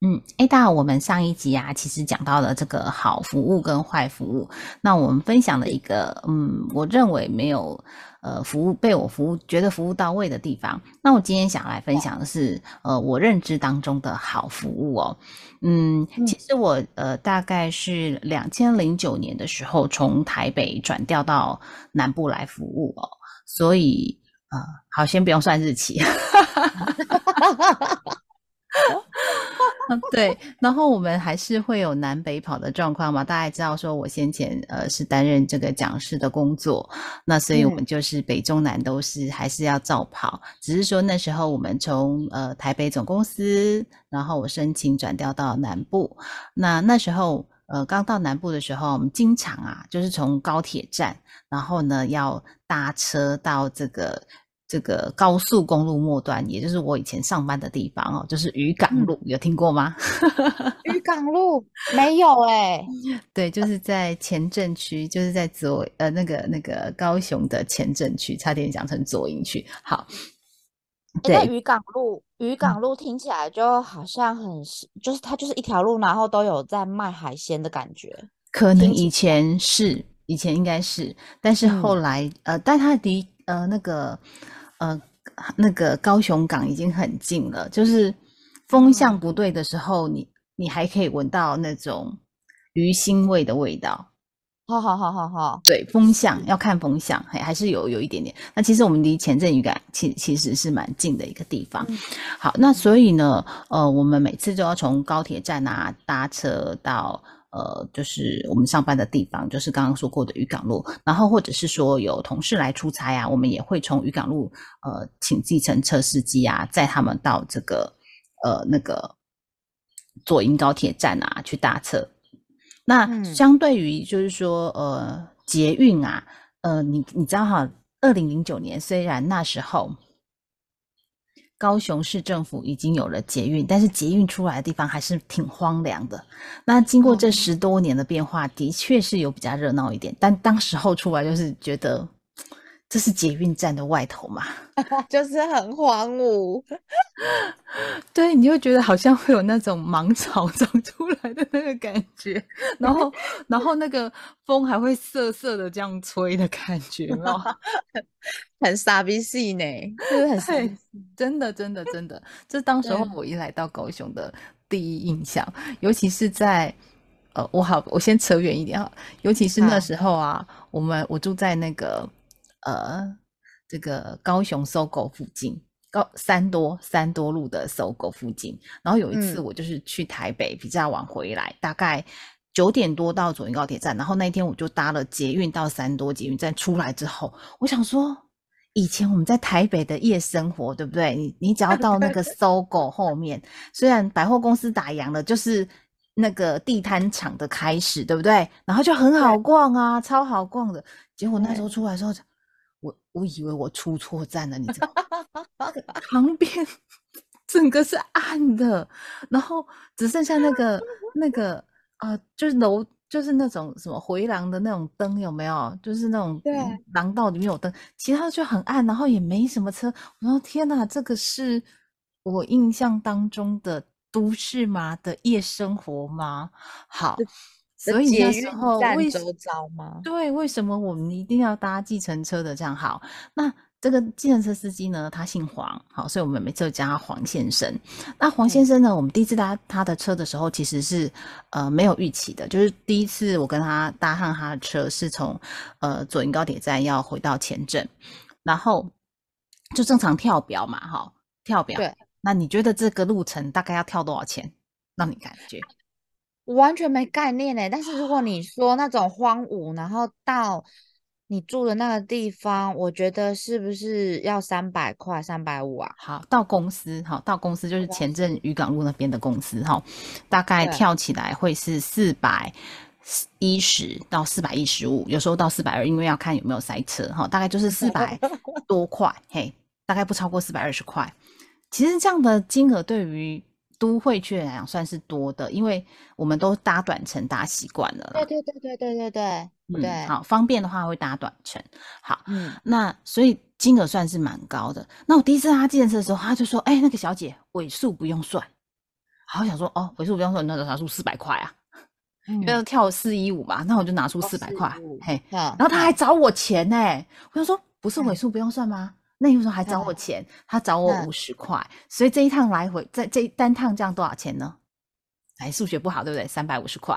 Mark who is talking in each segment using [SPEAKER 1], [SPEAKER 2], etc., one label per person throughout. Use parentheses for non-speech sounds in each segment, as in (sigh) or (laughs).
[SPEAKER 1] 嗯，Ada，我们上一集啊，其实讲到了这个好服务跟坏服务。那我们分享了一个，嗯，我认为没有呃服务被我服务觉得服务到位的地方。那我今天想来分享的是，呃，我认知当中的好服务哦。嗯，其实我呃大概是两千零九年的时候从台北转调到南部来服务哦，所以呃，好，先不用算日期。(laughs) (laughs) 对，然后我们还是会有南北跑的状况嘛？大家知道，说我先前呃是担任这个讲师的工作，那所以我们就是北中南都是还是要照跑，只是说那时候我们从呃台北总公司，然后我申请转调到南部，那那时候呃刚到南部的时候，我们经常啊就是从高铁站，然后呢要搭车到这个。这个高速公路末端，也就是我以前上班的地方哦，就是渔港路，有听过吗？(laughs)
[SPEAKER 2] 渔港路没有哎，(laughs)
[SPEAKER 1] 对，就是在前镇区，就是在左呃那个那个高雄的前镇区，差点讲成左营区。好，
[SPEAKER 2] 对，渔港路，渔港路听起来就好像很就是它就是一条路，然后都有在卖海鲜的感觉。
[SPEAKER 1] 可能以前是，以前应该是，但是后来呃，但它的呃那个。呃，那个高雄港已经很近了，就是风向不对的时候，你你还可以闻到那种鱼腥味的味道。
[SPEAKER 2] 好好好好好，
[SPEAKER 1] 对，风向要看风向，还还是有有一点点。那其实我们离前镇渔港其其实是蛮近的一个地方。好，那所以呢，呃，我们每次都要从高铁站啊搭车到。呃，就是我们上班的地方，就是刚刚说过的渔港路，然后或者是说有同事来出差啊，我们也会从渔港路呃请计程车司机啊，载他们到这个呃那个左营高铁站啊去搭车。那相对于就是说呃捷运啊，呃你你知道哈，二零零九年虽然那时候。高雄市政府已经有了捷运，但是捷运出来的地方还是挺荒凉的。那经过这十多年的变化，的确是有比较热闹一点。但当时候出来就是觉得，这是捷运站的外头嘛，(laughs)
[SPEAKER 2] 就是很荒芜。(laughs)
[SPEAKER 1] 对，你就觉得好像会有那种芒草长出来的那个感觉，然后，然后那个风还会瑟瑟的这样吹的感觉，(laughs)
[SPEAKER 2] 很傻逼戏呢，就是很傻
[SPEAKER 1] 真的，真的，真的，这当时候我一来到高雄的第一印象，尤其是在，呃，我好，我先扯远一点哈，尤其是那时候啊，我们我住在那个，呃，这个高雄搜狗附近。高三多三多路的搜狗附近，然后有一次我就是去台北比较晚回来，大概九点多到左营高铁站，然后那一天我就搭了捷运到三多捷运站出来之后，我想说，以前我们在台北的夜生活，对不对？你你只要到那个搜狗后面，虽然百货公司打烊了，就是那个地摊厂的开始，对不对？然后就很好逛啊，超好逛的。结果那时候出来的时候。我我以为我出错站了，你知道吗？(laughs) 旁边整个是暗的，然后只剩下那个那个啊，就是楼，就是那种什么回廊的那种灯，有没有？就是那种廊道里面有灯，其他就很暗，然后也没什么车。我说天哪，这个是我印象当中的都市吗？的夜生活吗？好。所以那时候为
[SPEAKER 2] 什么？
[SPEAKER 1] 对，为什么我们一定要搭计程车的？这样好。那这个计程车司机呢？他姓黄，好，所以我们每次都叫他黄先生。那黄先生呢？我们第一次搭他的车的时候，其实是呃没有预期的，就是第一次我跟他搭上他的车，是从呃左营高铁站要回到前镇，然后就正常跳表嘛，哈，跳表。
[SPEAKER 2] 对。
[SPEAKER 1] 那你觉得这个路程大概要跳多少钱？让你感觉？
[SPEAKER 2] 我完全没概念呢。但是如果你说那种荒芜，然后到你住的那个地方，我觉得是不是要三百块、三百五啊？
[SPEAKER 1] 好，到公司，好，到公司就是前镇渔港路那边的公司，哈，大概跳起来会是四百一十到四百一十五，有时候到四百二，因为要看有没有塞车，哈，大概就是四百多块，嘿，大概不超过四百二十块。其实这样的金额对于都会区来讲算是多的，因为我们都搭短程搭习惯了。
[SPEAKER 2] 对对对对对对对。对，
[SPEAKER 1] 好方便的话会搭短程，好，嗯，那所以金额算是蛮高的。那我第一次搭计程车的时候，他就说：“哎，那个小姐尾数不用算。”好想说：“哦，尾数不用算，那就拿出四百块啊，因为跳四一五嘛，那我就拿出四百块，嘿，然后他还找我钱呢。我就说：“不是尾数不用算吗？那你为什么还找我钱？他找我五十块，所以这一趟来回，在这单趟这样多少钱呢？哎，数学不好，对不对？三百五十块。”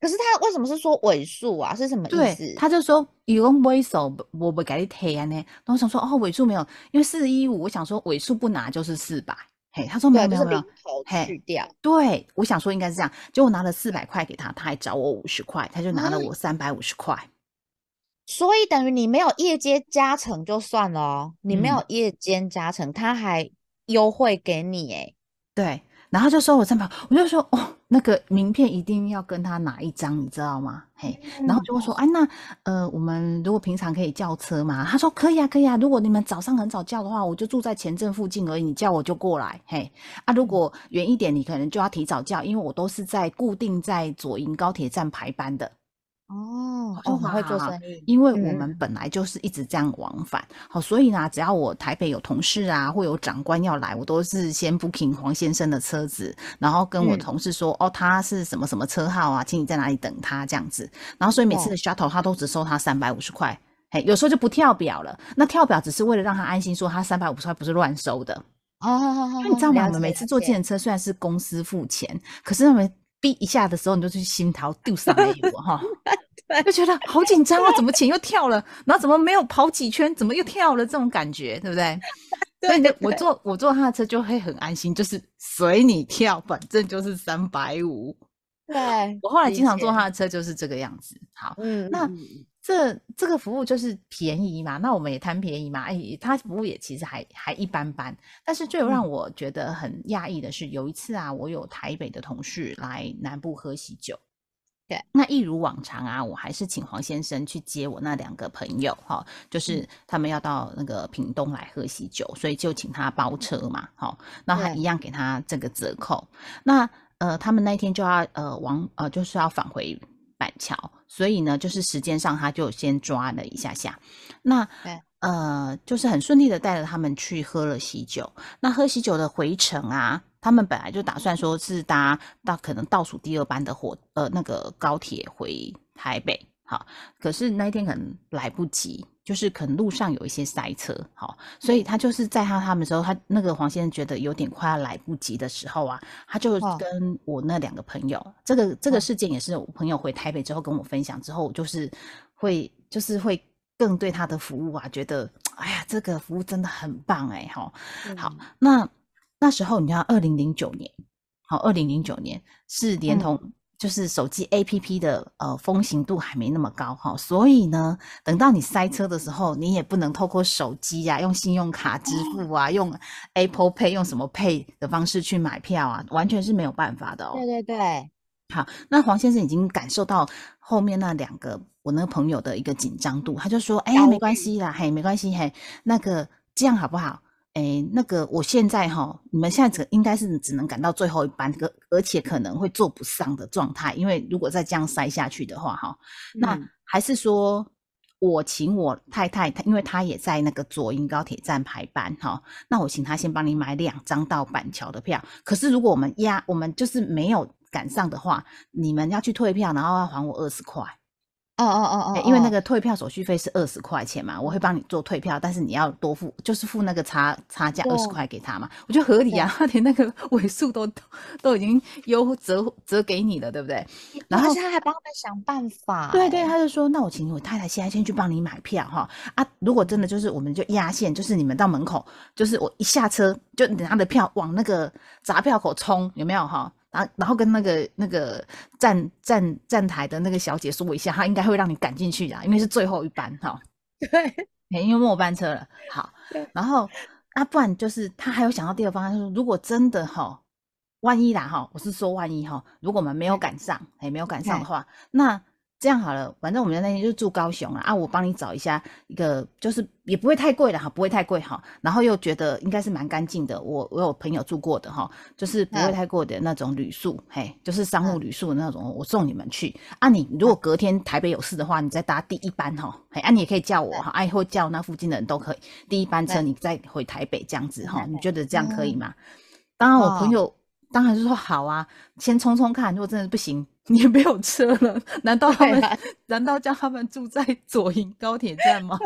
[SPEAKER 2] 可是他为什么是说尾数啊？是什么意思？
[SPEAKER 1] 他就说用尾数，我不给你贴呢。然后想说哦，尾数没有，因为四一五，我想说尾数不拿就是四百。嘿，他说没有没有没有，
[SPEAKER 2] 去掉。
[SPEAKER 1] 对，我想说应该是这样。结果拿了四百块给他，他还找我五十块，他就拿了我三百五十块。
[SPEAKER 2] 所以等于你没有夜间加成就算了哦，你没有夜间加成，他还优惠给你哎。
[SPEAKER 1] 对。然后就收我三百，我就说哦，那个名片一定要跟他拿一张，你知道吗？嘿，然后就会说，哎，那呃，我们如果平常可以叫车吗？他说可以啊，可以啊。如果你们早上很早叫的话，我就住在前镇附近而已，你叫我就过来。嘿，啊，如果远一点，你可能就要提早叫，因为我都是在固定在左营高铁站排班的。
[SPEAKER 2] 哦，哦，会做生意，
[SPEAKER 1] 因为我们本来就是一直这样往返，好，所以呢，只要我台北有同事啊，或有长官要来，我都是先 booking 黄先生的车子，然后跟我同事说，哦，他是什么什么车号啊，请你在哪里等他这样子，然后所以每次的 shuttle 他都只收他三百五十块，嘿，有时候就不跳表了，那跳表只是为了让他安心，说他三百五十块不是乱收的，
[SPEAKER 2] 哦，
[SPEAKER 1] 因为你知道吗？我们每次坐计程车虽然是公司付钱，可是我们。逼一下的时候，你就去心头丢上来我哈，就觉得好紧张啊！怎么钱又跳了？然后怎么没有跑几圈？怎么又跳了？这种感觉，对不对？所以我坐我坐他的车就会很安心，就是随你跳，反正就是三百五。
[SPEAKER 2] 对
[SPEAKER 1] 我后来经常坐他的车就是这个样子。好，嗯，那。这这个服务就是便宜嘛，那我们也贪便宜嘛。哎，他服务也其实还还一般般。但是最让我觉得很讶异的是，有一次啊，我有台北的同事来南部喝喜酒，
[SPEAKER 2] 对，
[SPEAKER 1] 那一如往常啊，我还是请黄先生去接我那两个朋友，哈，就是他们要到那个屏东来喝喜酒，所以就请他包车嘛，好，那他一样给他这个折扣。那呃，他们那天就要呃往呃就是要返回。板桥，所以呢，就是时间上他就先抓了一下下，那呃，就是很顺利的带着他们去喝了喜酒。那喝喜酒的回程啊，他们本来就打算说是搭到可能倒数第二班的火呃那个高铁回台北。好，可是那一天可能来不及，就是可能路上有一些塞车，好，所以他就是在他他们时候，他那个黄先生觉得有点快要来不及的时候啊，他就跟我那两个朋友，这个这个事件也是我朋友回台北之后跟我分享之后，就是会就是会更对他的服务啊，觉得哎呀，这个服务真的很棒哎，哈，好，那那时候你知道二零零九年，好，二零零九年是连同。就是手机 A P P 的呃风行度还没那么高哈，所以呢，等到你塞车的时候，你也不能透过手机呀，用信用卡支付 (laughs) 啊，用 Apple Pay 用什么 Pay 的方式去买票啊，完全是没有办法的哦。
[SPEAKER 2] 对对对，
[SPEAKER 1] 好，那黄先生已经感受到后面那两个我那个朋友的一个紧张度，他就说：“哎呀，没关系啦，嘿，没关系，嘿，那个这样好不好？”哎，那个，我现在哈，你们现在只应该是只能赶到最后一班，而而且可能会坐不上的状态，因为如果再这样塞下去的话，哈，那还是说我请我太太，她因为她也在那个左营高铁站排班，哈，那我请她先帮你买两张到板桥的票。可是如果我们压，我们就是没有赶上的话，你们要去退票，然后要还我二十块。
[SPEAKER 2] 哦哦哦哦，
[SPEAKER 1] 因为那个退票手续费是二十块钱嘛，我会帮你做退票，但是你要多付，就是付那个差差价二十块给他嘛，我觉得合理啊，(laughs) 他连那个尾数都都已经优折折给你了，对不对？
[SPEAKER 2] 然后他还帮他们想办法，
[SPEAKER 1] 对对，他就说，那我请我太太现在先去帮你买票哈。啊，如果真的就是我们就压线，就是你们到门口，就是我一下车就拿着票往那个闸票口冲，有没有哈？然后然后跟那个那个站站站台的那个小姐说一下，她应该会让你赶进去的，因为是最后一班哈。
[SPEAKER 2] 对，(laughs)
[SPEAKER 1] 因为末班车了。好，然后啊，不然就是他还有想到第二方案，说如果真的哈，万一啦哈，我是说万一哈，如果我们没有赶上，哎，没有赶上的话，那。这样好了，反正我们那天就住高雄了，啊，我帮你找一下一个，就是也不会太贵的哈，不会太贵哈，然后又觉得应该是蛮干净的，我我有朋友住过的哈，就是不会太贵的那种旅宿，嘿，就是商务旅宿的那种，我送你们去。啊。你如果隔天台北有事的话，你再搭第一班哈，嘿，啊，你也可以叫我哈，啊，或叫那附近的人都可以，第一班车你再回台北这样子哈，你觉得这样可以吗？当然，我朋友当然是说好啊，先冲冲看，如果真的不行。你也没有车了，难道他们 (laughs) 难道叫他们住在左营高铁站吗？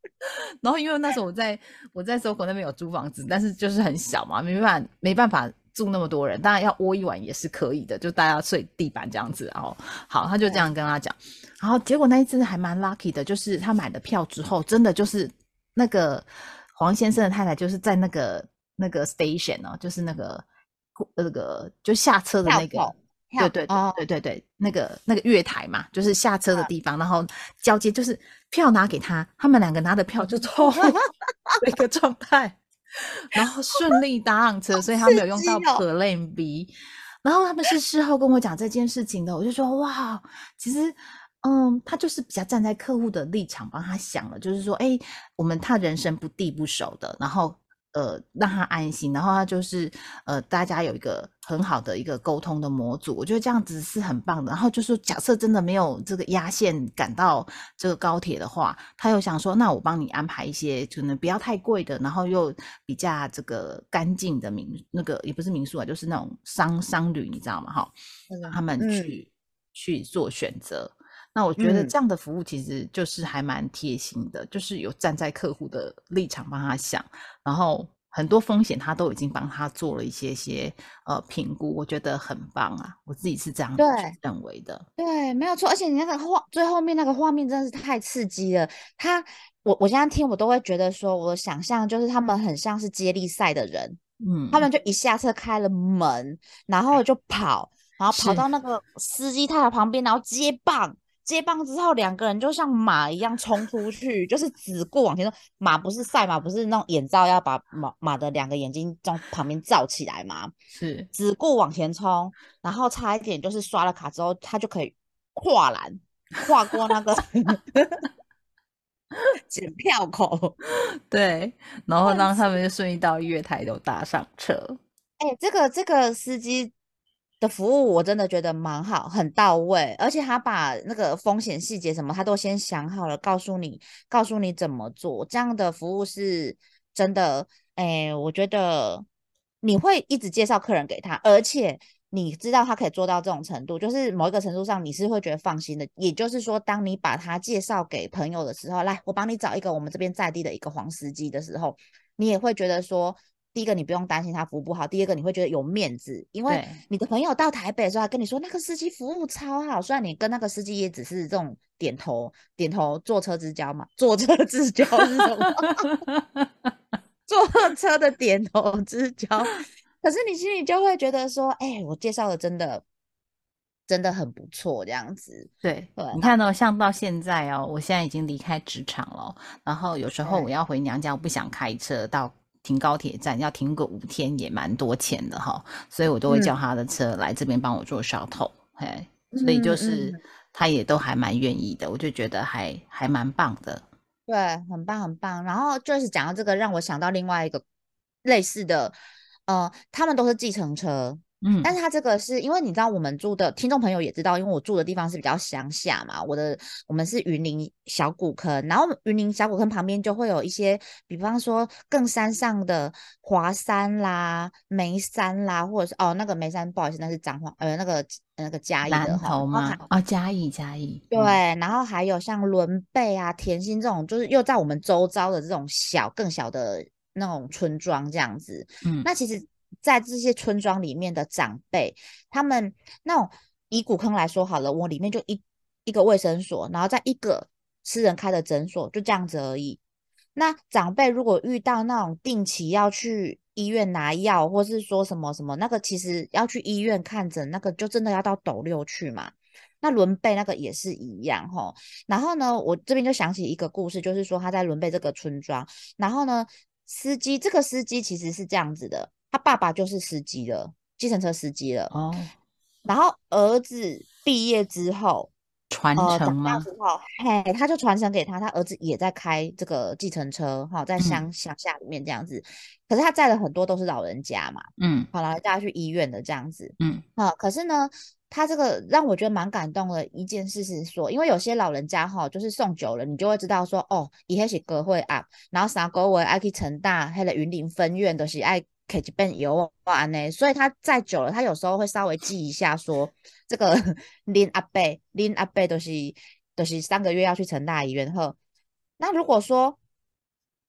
[SPEAKER 1] (laughs) 然后因为那时候我在我在搜狗那边有租房子，但是就是很小嘛，没办法没办法住那么多人，当然要窝一晚也是可以的，就大家睡地板这样子。然后好，他就这样跟他讲，然后结果那一次还蛮 lucky 的，就是他买了票之后，真的就是那个黄先生的太太就是在那个那个 station 哦，就是那个那个就下车的那个。对对对对对对，那个那个月台嘛，就是下车的地方，然后交接就是票拿给他，他们两个拿的票就错 (laughs) 一个状态，然后顺利搭上车，所以他没有用到 Plan B。然后他们是事后跟我讲这件事情的，我就说哇，其实嗯，他就是比较站在客户的立场帮他想了，就是说哎，我们他人生不地不熟的，然后。呃，让他安心，然后他就是呃，大家有一个很好的一个沟通的模组，我觉得这样子是很棒的。然后就是假设真的没有这个压线赶到这个高铁的话，他又想说，那我帮你安排一些可能不要太贵的，然后又比较这个干净的民那个也不是民宿啊，就是那种商商旅，你知道吗？哈，让他们去去做选择。那我觉得这样的服务其实就是还蛮贴心的，就是有站在客户的立场帮他想，然后很多风险他都已经帮他做了一些些呃评估，我觉得很棒啊，我自己是这样对认为的。
[SPEAKER 2] 对，没有错，而且你那个画最后面那个画面真的是太刺激了。他我我现在听我都会觉得说，我的想象就是他们很像是接力赛的人，嗯，他们就一下车开了门，然后就跑，然后跑到那个司机太太旁边，然后接棒。接棒之后，两个人就像马一样冲出去，就是只顾往前冲。马不是赛马，不是那种眼罩要把马马的两个眼睛从旁边罩起来吗？
[SPEAKER 1] 是
[SPEAKER 2] 只顾往前冲，然后差一点就是刷了卡之后，他就可以跨栏跨过那个 (laughs) 检票口，(laughs)
[SPEAKER 1] 对，然后让他们就顺利到月台都搭上车。
[SPEAKER 2] 哎，这个这个司机。的服务我真的觉得蛮好，很到位，而且他把那个风险细节什么他都先想好了，告诉你，告诉你怎么做。这样的服务是真的，哎，我觉得你会一直介绍客人给他，而且你知道他可以做到这种程度，就是某一个程度上你是会觉得放心的。也就是说，当你把他介绍给朋友的时候，来，我帮你找一个我们这边在地的一个黄司机的时候，你也会觉得说。第一个，你不用担心他服务不好；第二个，你会觉得有面子，因为你的朋友到台北的时候，他跟你说那个司机服务超好。虽然你跟那个司机也只是这种点头点头坐车之交嘛，坐车之交是什么？(laughs) 坐车的点头之交。可是你心里就会觉得说，哎，我介绍的真的真的很不错，这样子。
[SPEAKER 1] 对，你看到像到现在哦，我现在已经离开职场了，然后有时候我要回娘家，我不想开车到。停高铁站要停个五天也蛮多钱的哈，所以我都会叫他的车来这边帮我做小头，嘿，所以就是他也都还蛮愿意的，我就觉得还还蛮棒的，
[SPEAKER 2] 对，很棒很棒。然后就是讲到这个，让我想到另外一个类似的，呃，他们都是计程车。嗯，但是它这个是因为你知道我们住的听众朋友也知道，因为我住的地方是比较乡下嘛，我的我们是云林小古坑，然后云林小古坑旁边就会有一些，比方说更山上的华山啦、眉山啦，或者是哦那个眉山不好意思，那是彰化呃那个那个嘉义的
[SPEAKER 1] 哈，吗？哦嘉义嘉义，
[SPEAKER 2] 对，然后还有像伦贝啊、甜心这种，就是又在我们周遭的这种小更小的那种村庄这样子，嗯，那其实。在这些村庄里面的长辈，他们那种以古坑来说好了，我里面就一一个卫生所，然后在一个私人开的诊所，就这样子而已。那长辈如果遇到那种定期要去医院拿药，或是说什么什么，那个其实要去医院看诊，那个就真的要到斗六去嘛。那伦贝那个也是一样哈。然后呢，我这边就想起一个故事，就是说他在伦贝这个村庄，然后呢，司机这个司机其实是这样子的，他爸爸就是司机了，计程车司机了哦。然后儿子毕业之后。
[SPEAKER 1] 传承吗？
[SPEAKER 2] 嘿，他就传承给他，他儿子也在开这个计程车，哈，在乡乡下里面这样子。可是他载了很多都是老人家嘛，嗯，好了，大家去医院的这样子，嗯，啊，可是呢，他这个让我觉得蛮感动的一件事是说，因为有些老人家哈，就是送久了，你就会知道说，哦，以前是歌会啊，然后三个月爱去成大，还有云林分院都是爱。可以变油啊呢，所以他再久了，他有时候会稍微记一下，说这个 (laughs) 林阿贝林阿贝都是都是三个月要去成大医院，那如果说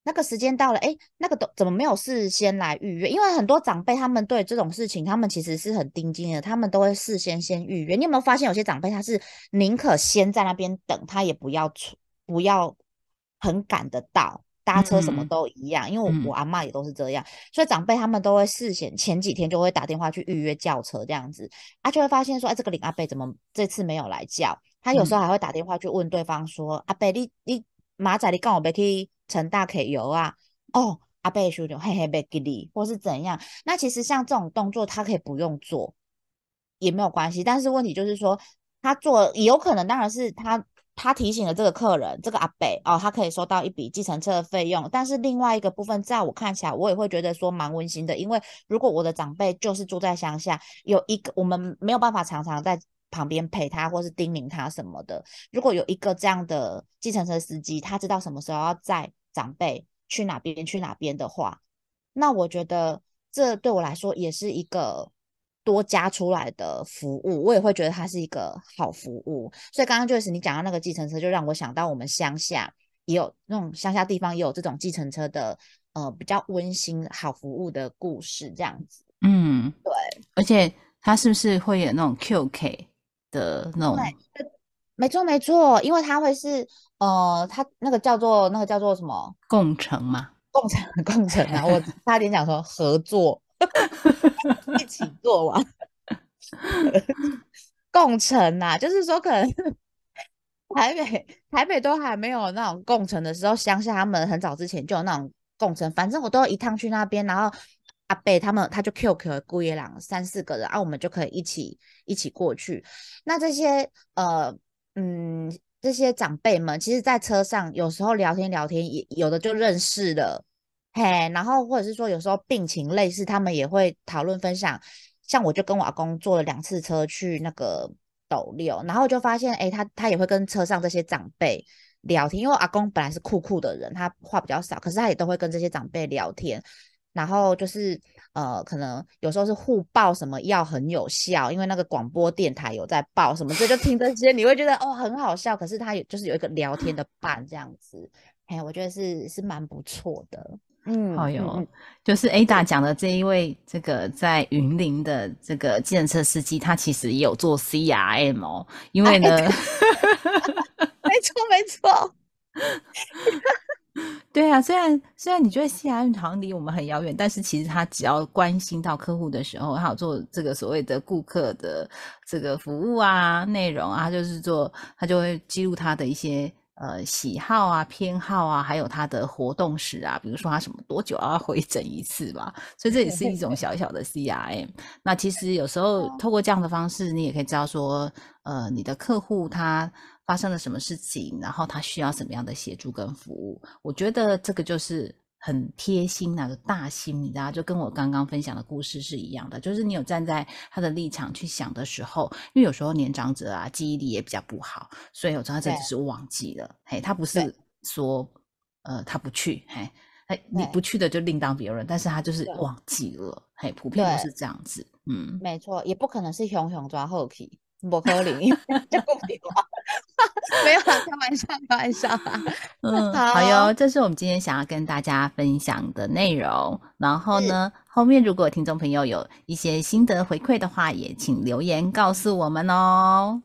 [SPEAKER 2] 那个时间到了，哎，那个都怎么没有事先来预约？因为很多长辈他们对这种事情，他们其实是很盯紧的，他们都会事先先预约。你有没有发现有些长辈他是宁可先在那边等，他也不要出不要很赶得到。搭车什么都一样，因为我我阿妈也都是这样，所以长辈他们都会事先前几天就会打电话去预约叫车这样子，啊就会发现说，哎这个林阿伯怎么这次没有来叫？他有时候还会打电话去问对方说，阿伯你你马仔你跟我别去陈大 K 油啊？哦阿伯说就嘿嘿别给你，或是怎样？那其实像这种动作他可以不用做也没有关系，但是问题就是说他做也有可能当然是他。他提醒了这个客人，这个阿北哦，他可以收到一笔计程车的费用。但是另外一个部分，在我看起来，我也会觉得说蛮温馨的，因为如果我的长辈就是住在乡下，有一个我们没有办法常常在旁边陪他，或是叮咛他什么的。如果有一个这样的计程车司机，他知道什么时候要载长辈去哪边去哪边的话，那我觉得这对我来说也是一个。多加出来的服务，我也会觉得它是一个好服务。所以刚刚就是你讲到那个计程车，就让我想到我们乡下也有那种乡下地方也有这种计程车的，呃，比较温馨好服务的故事这样子。
[SPEAKER 1] 嗯，
[SPEAKER 2] 对。
[SPEAKER 1] 而且它是不是会有那种 QK 的那种？
[SPEAKER 2] 没错没错，因为它会是呃，它那个叫做那个叫做什么
[SPEAKER 1] 共乘嘛？
[SPEAKER 2] 共乘共乘啊！我差点讲说合作。(laughs) 一起做完共乘啊，就是说可能台北台北都还没有那种共乘的时候，乡下他们很早之前就有那种共乘，反正我都一趟去那边，然后阿贝他们他就 QQ 姑爷两三四个人啊，我们就可以一起一起过去。那这些呃嗯这些长辈们，其实在车上有时候聊天聊天，也有的就认识了。嘿，然后或者是说有时候病情类似，他们也会讨论分享。像我就跟我阿公坐了两次车去那个斗六，然后就发现，哎，他他也会跟车上这些长辈聊天。因为阿公本来是酷酷的人，他话比较少，可是他也都会跟这些长辈聊天。然后就是呃，可能有时候是互报什么药很有效，因为那个广播电台有在报什么，这就听这些，你会觉得哦很好笑。可是他有就是有一个聊天的伴这样子，哎，我觉得是是蛮不错的。
[SPEAKER 1] 嗯，好哟，就是 Ada 讲的这一位，这个在云林的这个计程车司机，他其实也有做 CRM 哦，因为呢，(laughs)
[SPEAKER 2] 没错没错，(laughs)
[SPEAKER 1] 对啊，虽然虽然你觉得 CRM 好像离我们很遥远，但是其实他只要关心到客户的时候，他有做这个所谓的顾客的这个服务啊、内容啊，就是做他就会记录他的一些。呃，喜好啊，偏好啊，还有他的活动史啊，比如说他什么多久要回诊一次吧，所以这也是一种小小的 CRM。那其实有时候透过这样的方式，你也可以知道说，呃，你的客户他发生了什么事情，然后他需要什么样的协助跟服务。我觉得这个就是。很贴心那个大心，你知道，就跟我刚刚分享的故事是一样的。就是你有站在他的立场去想的时候，因为有时候年长者啊记忆力也比较不好，所以有时候他真的是忘记了。嘿，他不是说呃他不去，嘿，哎你不去的就另当别论，但是他就是忘记了。嘿，普遍都是这样子。嗯，
[SPEAKER 2] 没错，也不可能是熊熊抓后期。不可能，(laughs) 就不理我。(laughs) 没有开玩笑，开玩笑。
[SPEAKER 1] 嗯，(laughs) 好哟，这是我们今天想要跟大家分享的内容。然后呢，后面如果听众朋友有一些心得回馈的话，也请留言告诉我们哦。